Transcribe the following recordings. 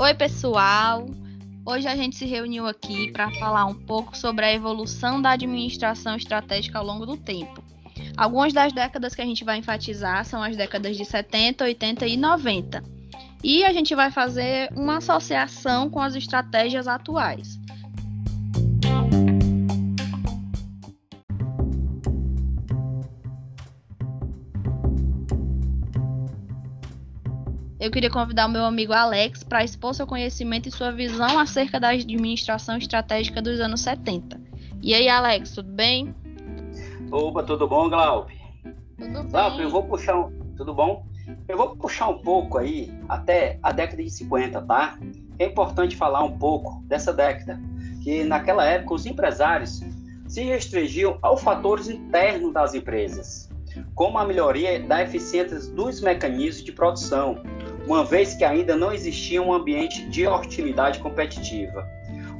Oi, pessoal! Hoje a gente se reuniu aqui para falar um pouco sobre a evolução da administração estratégica ao longo do tempo. Algumas das décadas que a gente vai enfatizar são as décadas de 70, 80 e 90. E a gente vai fazer uma associação com as estratégias atuais. Eu queria convidar o meu amigo Alex para expor seu conhecimento e sua visão acerca da administração estratégica dos anos 70. E aí, Alex, tudo bem? Opa, tudo bom, Glaupe? Tudo Glaupe, bem. eu vou puxar um... Tudo bom? Eu vou puxar um pouco aí até a década de 50, tá? É importante falar um pouco dessa década, que naquela época os empresários se restringiam aos fatores internos das empresas, como a melhoria da eficiência dos mecanismos de produção, uma vez que ainda não existia um ambiente de hostilidade competitiva.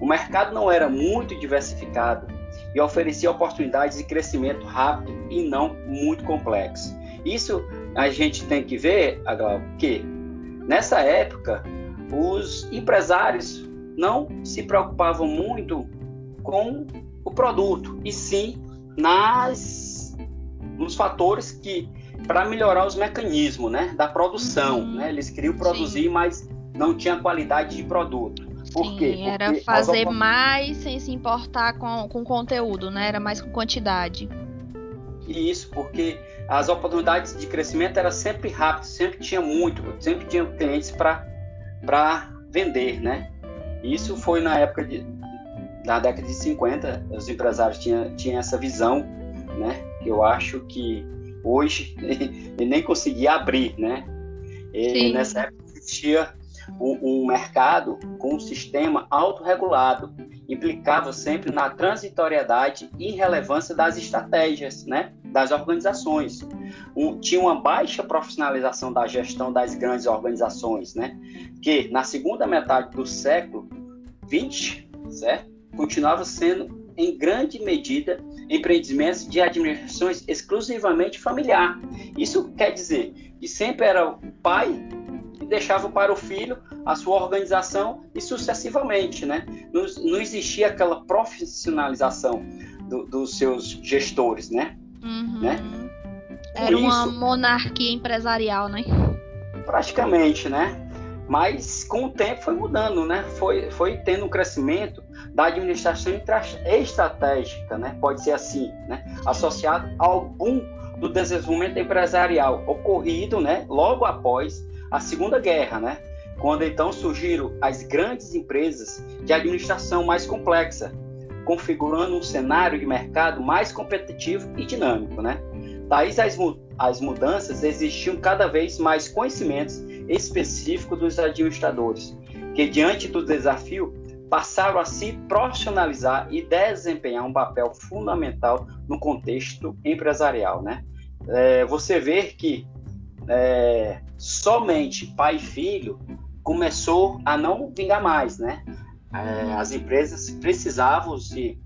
O mercado não era muito diversificado e oferecia oportunidades de crescimento rápido e não muito complexo. Isso a gente tem que ver, Aglau, que nessa época os empresários não se preocupavam muito com o produto, e sim nas nos fatores que para melhorar os mecanismos né, da produção. Uhum. Né? Eles queriam produzir, Sim. mas não tinha qualidade de produto. Por Sim, quê? era Porque fazer as- mais sem se importar com, com conteúdo, né? Era mais com quantidade. E isso porque as oportunidades de crescimento eram sempre rápidas, sempre tinha muito, sempre tinha clientes para vender, né? Isso foi na época de, na década de 50, os empresários tinham, tinham essa visão, né? Que eu acho que hoje ele nem conseguia abrir, né? E nessa época existia um, um mercado com um sistema autorregulado, implicava sempre na transitoriedade e relevância das estratégias, né? Das organizações. Um- tinha uma baixa profissionalização da gestão das grandes organizações, né? Que na segunda metade do século 20, certo? Continuava sendo em grande medida empreendimentos de administrações exclusivamente familiar. Isso quer dizer que sempre era o pai que deixava para o filho a sua organização e sucessivamente, né? Não, não existia aquela profissionalização do- dos seus gestores, né? Uhum. Né? Era uma isso- monarquia empresarial, né? praticamente, né? Mas com o tempo foi mudando, né? Foi, foi tendo um crescimento da administração estratégica, né? Pode ser assim, né? Associado ao boom do desenvolvimento empresarial ocorrido, né? Logo após a Segunda Guerra, né? Quando então surgiram as grandes empresas de administração mais complexa, configurando um cenário de mercado mais competitivo e dinâmico, né? Daí as, as mudanças existiam cada vez mais conhecimentos específicos dos administradores, que diante do desafio passaram a se profissionalizar e desempenhar um papel fundamental no contexto empresarial, né? É, você vê que é, somente pai e filho começou a não vingar mais, né? É, as empresas precisavam de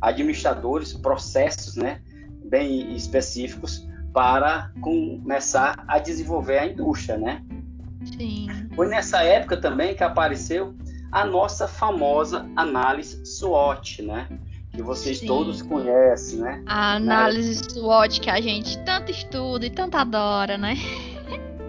administradores, processos, né? bem específicos para começar a desenvolver a indústria, né? Sim. Foi nessa época também que apareceu a nossa famosa análise SWOT, né? Que vocês Sim. todos conhecem, né? A análise SWOT que a gente tanto estuda e tanto adora, né?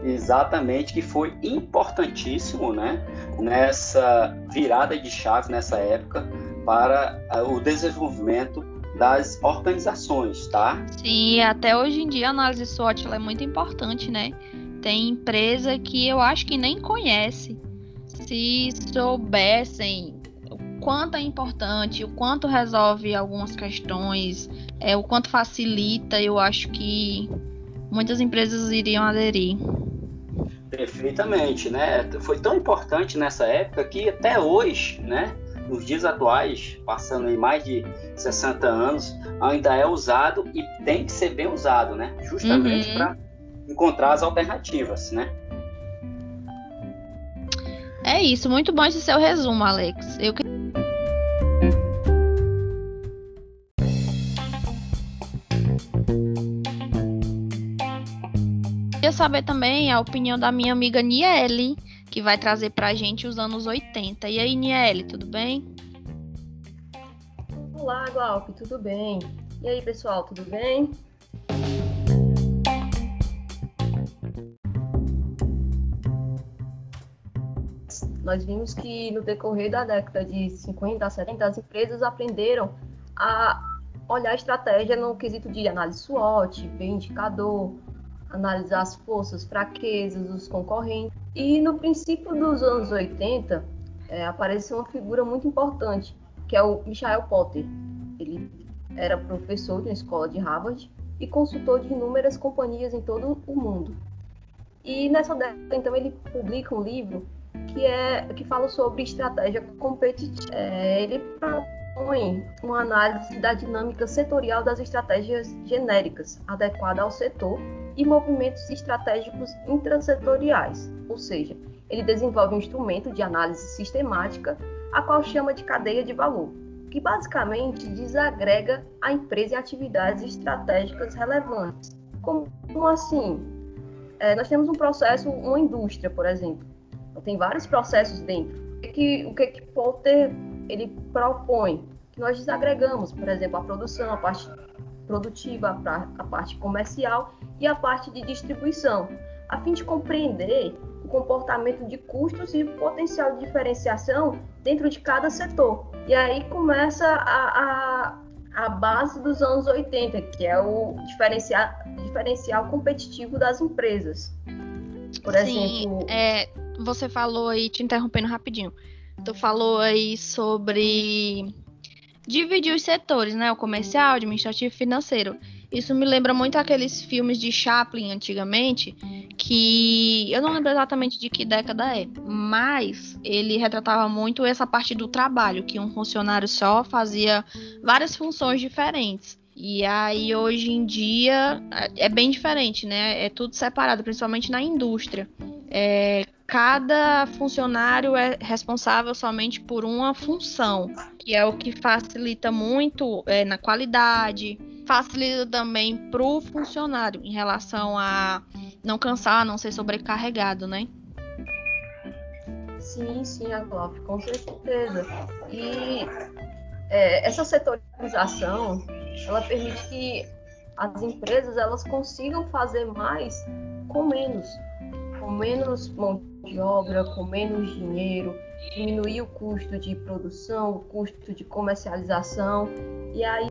Exatamente, que foi importantíssimo, né? Nessa virada de chave nessa época para ah, o desenvolvimento das organizações, tá? Sim, até hoje em dia a análise SWOT ela é muito importante, né? Tem empresa que eu acho que nem conhece. Se soubessem o quanto é importante, o quanto resolve algumas questões, é, o quanto facilita, eu acho que muitas empresas iriam aderir. Perfeitamente, né? Foi tão importante nessa época que até hoje, né? Nos dias atuais, passando aí mais de 60 anos, ainda é usado e tem que ser bem usado, né? Justamente Uhum. para encontrar as alternativas, né? É isso, muito bom esse seu resumo, Alex. Eu que- queria saber também a opinião da minha amiga Niele, que vai trazer pra gente os anos 80. E aí, Niele, tudo bem? Olá, Glauco, tudo bem? E aí, pessoal, tudo bem? Nós vimos que no decorrer da década de 50 a 70, as empresas aprenderam a olhar a estratégia no quesito de análise SWOT, ver indicador, analisar as forças, fraquezas dos concorrentes. E no princípio dos anos 80, é, apareceu uma figura muito importante, que é o Michael Potter. Ele era professor de uma escola de Harvard e consultor de inúmeras companhias em todo o mundo. E nessa década, então, ele publica um livro que é que fala sobre estratégia competitiva. É, ele propõe uma análise da dinâmica setorial das estratégias genéricas adequada ao setor e movimentos estratégicos intrasetoriais, ou seja, ele desenvolve um instrumento de análise sistemática, a qual chama de cadeia de valor, que basicamente desagrega a empresa em atividades estratégicas relevantes. Como, assim? É, nós temos um processo, uma indústria, por exemplo. Então, tem vários processos dentro. O que, o que, que Potter ele propõe? Que nós desagregamos, por exemplo, a produção, a parte produtiva, a parte comercial e a parte de distribuição, a fim de compreender o comportamento de custos e o potencial de diferenciação dentro de cada setor. E aí começa a, a, a base dos anos 80, que é o diferencial, diferencial competitivo das empresas. Por Sim, exemplo. É, você falou aí, te interrompendo rapidinho. Tu falou aí sobre dividir os setores, né? O comercial, administrativo e financeiro. Isso me lembra muito aqueles filmes de Chaplin antigamente, que eu não lembro exatamente de que década é, mas ele retratava muito essa parte do trabalho, que um funcionário só fazia várias funções diferentes. E aí hoje em dia é bem diferente, né? É tudo separado, principalmente na indústria. É, cada funcionário é responsável somente por uma função, que é o que facilita muito é, na qualidade, facilita também para o funcionário em relação a não cansar, não ser sobrecarregado, né? Sim, sim, Aglof, com certeza. E é, essa setorização, ela permite que as empresas elas consigam fazer mais com menos, com menos mão de obra, com menos dinheiro, diminuir o custo de produção, o custo de comercialização e aí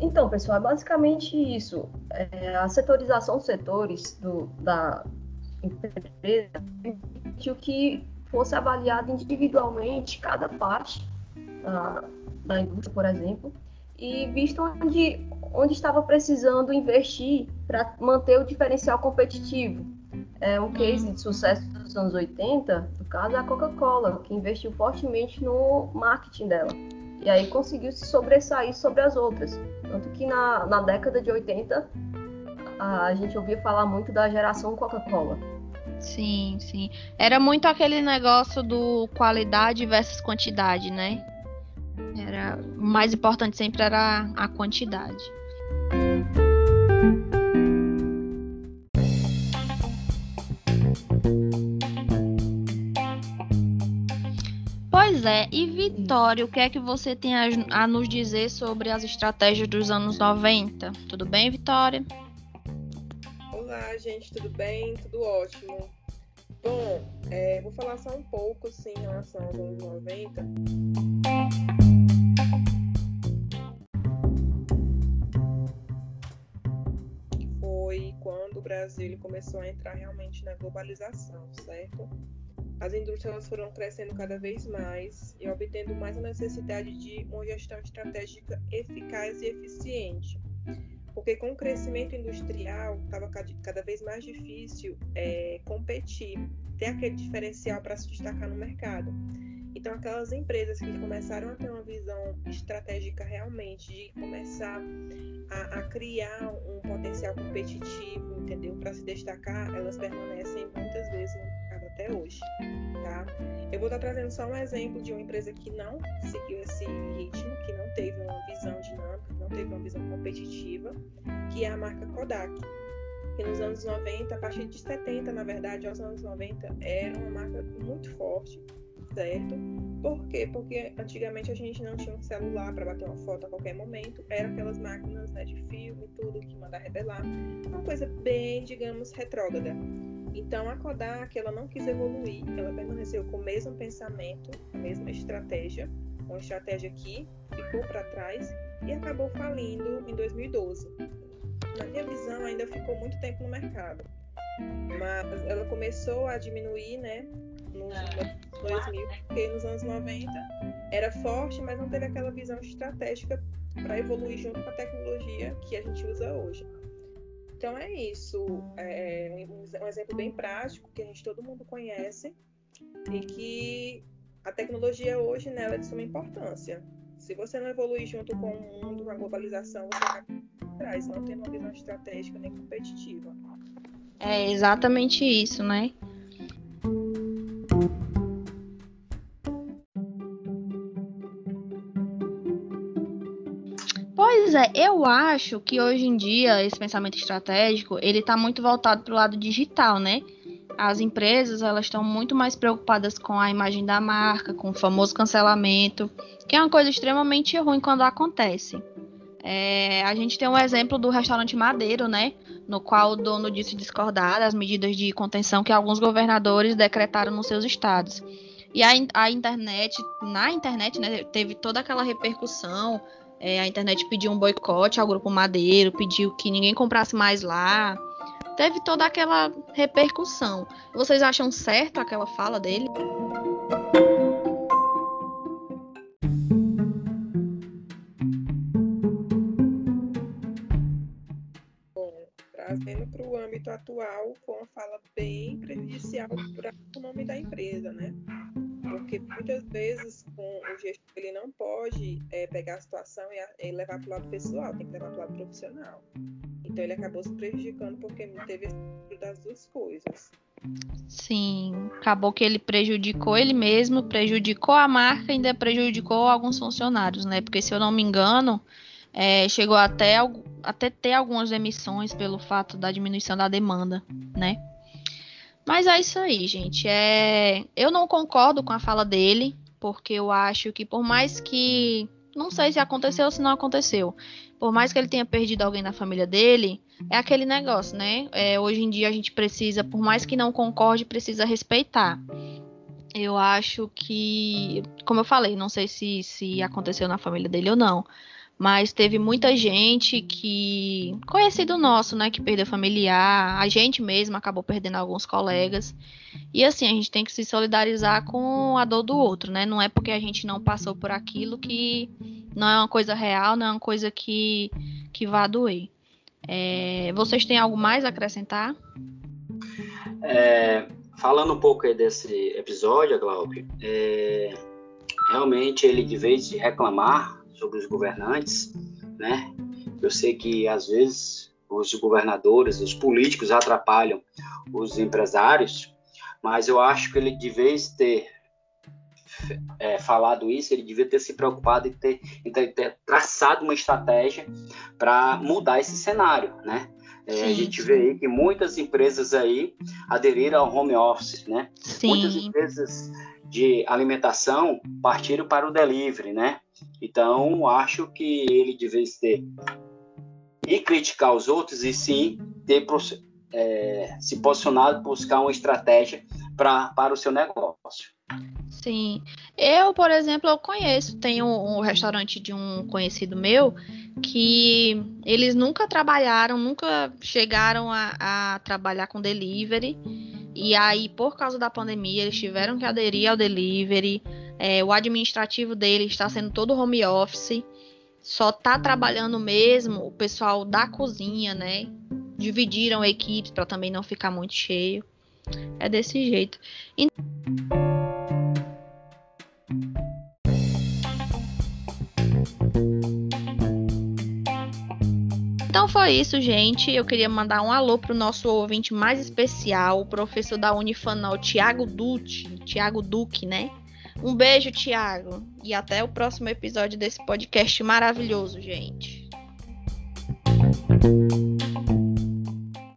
Então, pessoal, é basicamente isso. É, a setorização dos setores do, da empresa permitiu que fosse avaliado individualmente cada parte da, da indústria, por exemplo, e visto onde, onde estava precisando investir para manter o diferencial competitivo. É um case de sucesso dos anos 80, no caso, é a Coca-Cola, que investiu fortemente no marketing dela. E aí conseguiu se sobressair sobre as outras. Tanto que na, na década de 80 a gente ouvia falar muito da geração Coca-Cola. Sim, sim. Era muito aquele negócio do qualidade versus quantidade, né? Era o mais importante sempre era a quantidade. Pois é, e Vitória, o que é que você tem a, a, nos dizer sobre as estratégias dos anos 90? Tudo bem, Vitória? Olá, gente, tudo bem? Tudo ótimo. Bom, é, vou falar só um pouco, sim, em relação aos anos 90. Brasil começou a entrar realmente na globalização, certo? as indústrias foram crescendo cada vez mais e obtendo mais a necessidade de uma gestão estratégica eficaz e eficiente. Porque com o crescimento industrial estava cada vez mais difícil é, competir, ter aquele diferencial para se destacar no mercado. Então, aquelas empresas que começaram a ter uma visão estratégica realmente de começar a, a criar um potencial competitivo, entendeu? Para se destacar, elas permanecem muitas vezes no mercado até hoje, tá? Eu vou estar trazendo só um exemplo de uma empresa que não seguiu esse ritmo, que não teve uma visão competitiva, que é a marca Kodak. Que nos anos 90, a partir de 70, na verdade, aos anos 90, era uma marca muito forte, certo? Por quê? Porque antigamente a gente não tinha um celular para bater uma foto a qualquer momento, eram aquelas máquinas né, de filme, tudo que manda revelar, uma coisa bem, digamos, retrógrada. Então a Kodak ela não quis evoluir, ela permaneceu com o mesmo pensamento, a mesma estratégia, uma estratégia que ficou para trás e acabou falindo em 2012. Na minha visão, ainda ficou muito tempo no mercado, mas ela começou a diminuir, né, anos 2000, porque nos anos 90 era forte, mas não teve aquela visão estratégica para evoluir junto com a tecnologia que a gente usa hoje. Então é isso, é um exemplo bem prático que a gente todo mundo conhece e que a tecnologia hoje nela né, é de suma importância. Se você não evoluir junto com o mundo, com a globalização, você vai atrás, não tendo uma visão estratégica nem competitiva. É exatamente isso, né? Pois é, eu acho que hoje em dia esse pensamento estratégico ele está muito voltado para o lado digital, né? As empresas elas estão muito mais preocupadas com a imagem da marca, com o famoso cancelamento, que é uma coisa extremamente ruim quando acontece. É, a gente tem um exemplo do restaurante Madeiro, né? No qual o dono disse discordar das medidas de contenção que alguns governadores decretaram nos seus estados. E a, a internet, na internet, né, teve toda aquela repercussão é, a internet pediu um boicote ao Grupo Madeiro, pediu que ninguém comprasse mais lá. Teve toda aquela repercussão. Vocês acham certo aquela fala dele? Trazendo para o âmbito atual, com uma fala bem prejudicial para o nome da empresa, né? Porque muitas vezes com o gestor ele não pode é, pegar a situação e, e levar para o lado pessoal, tem que levar para o lado profissional. Então ele acabou se prejudicando porque não teve das duas coisas. Sim, acabou que ele prejudicou ele mesmo, prejudicou a marca ainda prejudicou alguns funcionários, né? Porque se eu não me engano, é, chegou até, até ter algumas demissões pelo fato da diminuição da demanda, né? Mas é isso aí, gente. É... Eu não concordo com a fala dele, porque eu acho que por mais que. Não sei se aconteceu ou se não aconteceu. Por mais que ele tenha perdido alguém na família dele, é aquele negócio, né? É, hoje em dia a gente precisa, por mais que não concorde, precisa respeitar. Eu acho que, como eu falei, não sei se, se aconteceu na família dele ou não, mas teve muita gente que conhecido nosso, né, que perdeu familiar, a gente mesmo acabou perdendo alguns colegas. E assim, a gente tem que se solidarizar com a dor do outro, né? Não é porque a gente não passou por aquilo que não é uma coisa real, não é uma coisa que que vá doer. É, vocês têm algo mais a acrescentar? É, falando um pouco desse episódio, Glauco, é, realmente ele de vez de reclamar sobre os governantes, né? Eu sei que às vezes os governadores, os políticos atrapalham os empresários, mas eu acho que ele devia ter é, falado isso, ele devia ter se preocupado em ter, ter, ter traçado uma estratégia para mudar esse cenário, né? É, a gente vê aí que muitas empresas aí aderiram ao home office, né? Sim. Muitas empresas de alimentação partiram para o delivery, né? Então, acho que ele devia ter e criticar os outros e sim ter é, se posicionado buscar uma estratégia pra, para o seu negócio. Sim, eu, por exemplo, eu conheço, tenho um restaurante de um conhecido meu que eles nunca trabalharam, nunca chegaram a, a trabalhar com delivery e aí, por causa da pandemia, eles tiveram que aderir ao delivery. É, o administrativo dele está sendo todo home office. Só tá trabalhando mesmo o pessoal da cozinha, né? Dividiram equipes para também não ficar muito cheio. É desse jeito. Então foi isso, gente. Eu queria mandar um alô pro nosso ouvinte mais especial, o professor da Unifanal, Tiago Dutti, Tiago Duque, né? Um beijo, Tiago, e até o próximo episódio desse podcast maravilhoso, gente.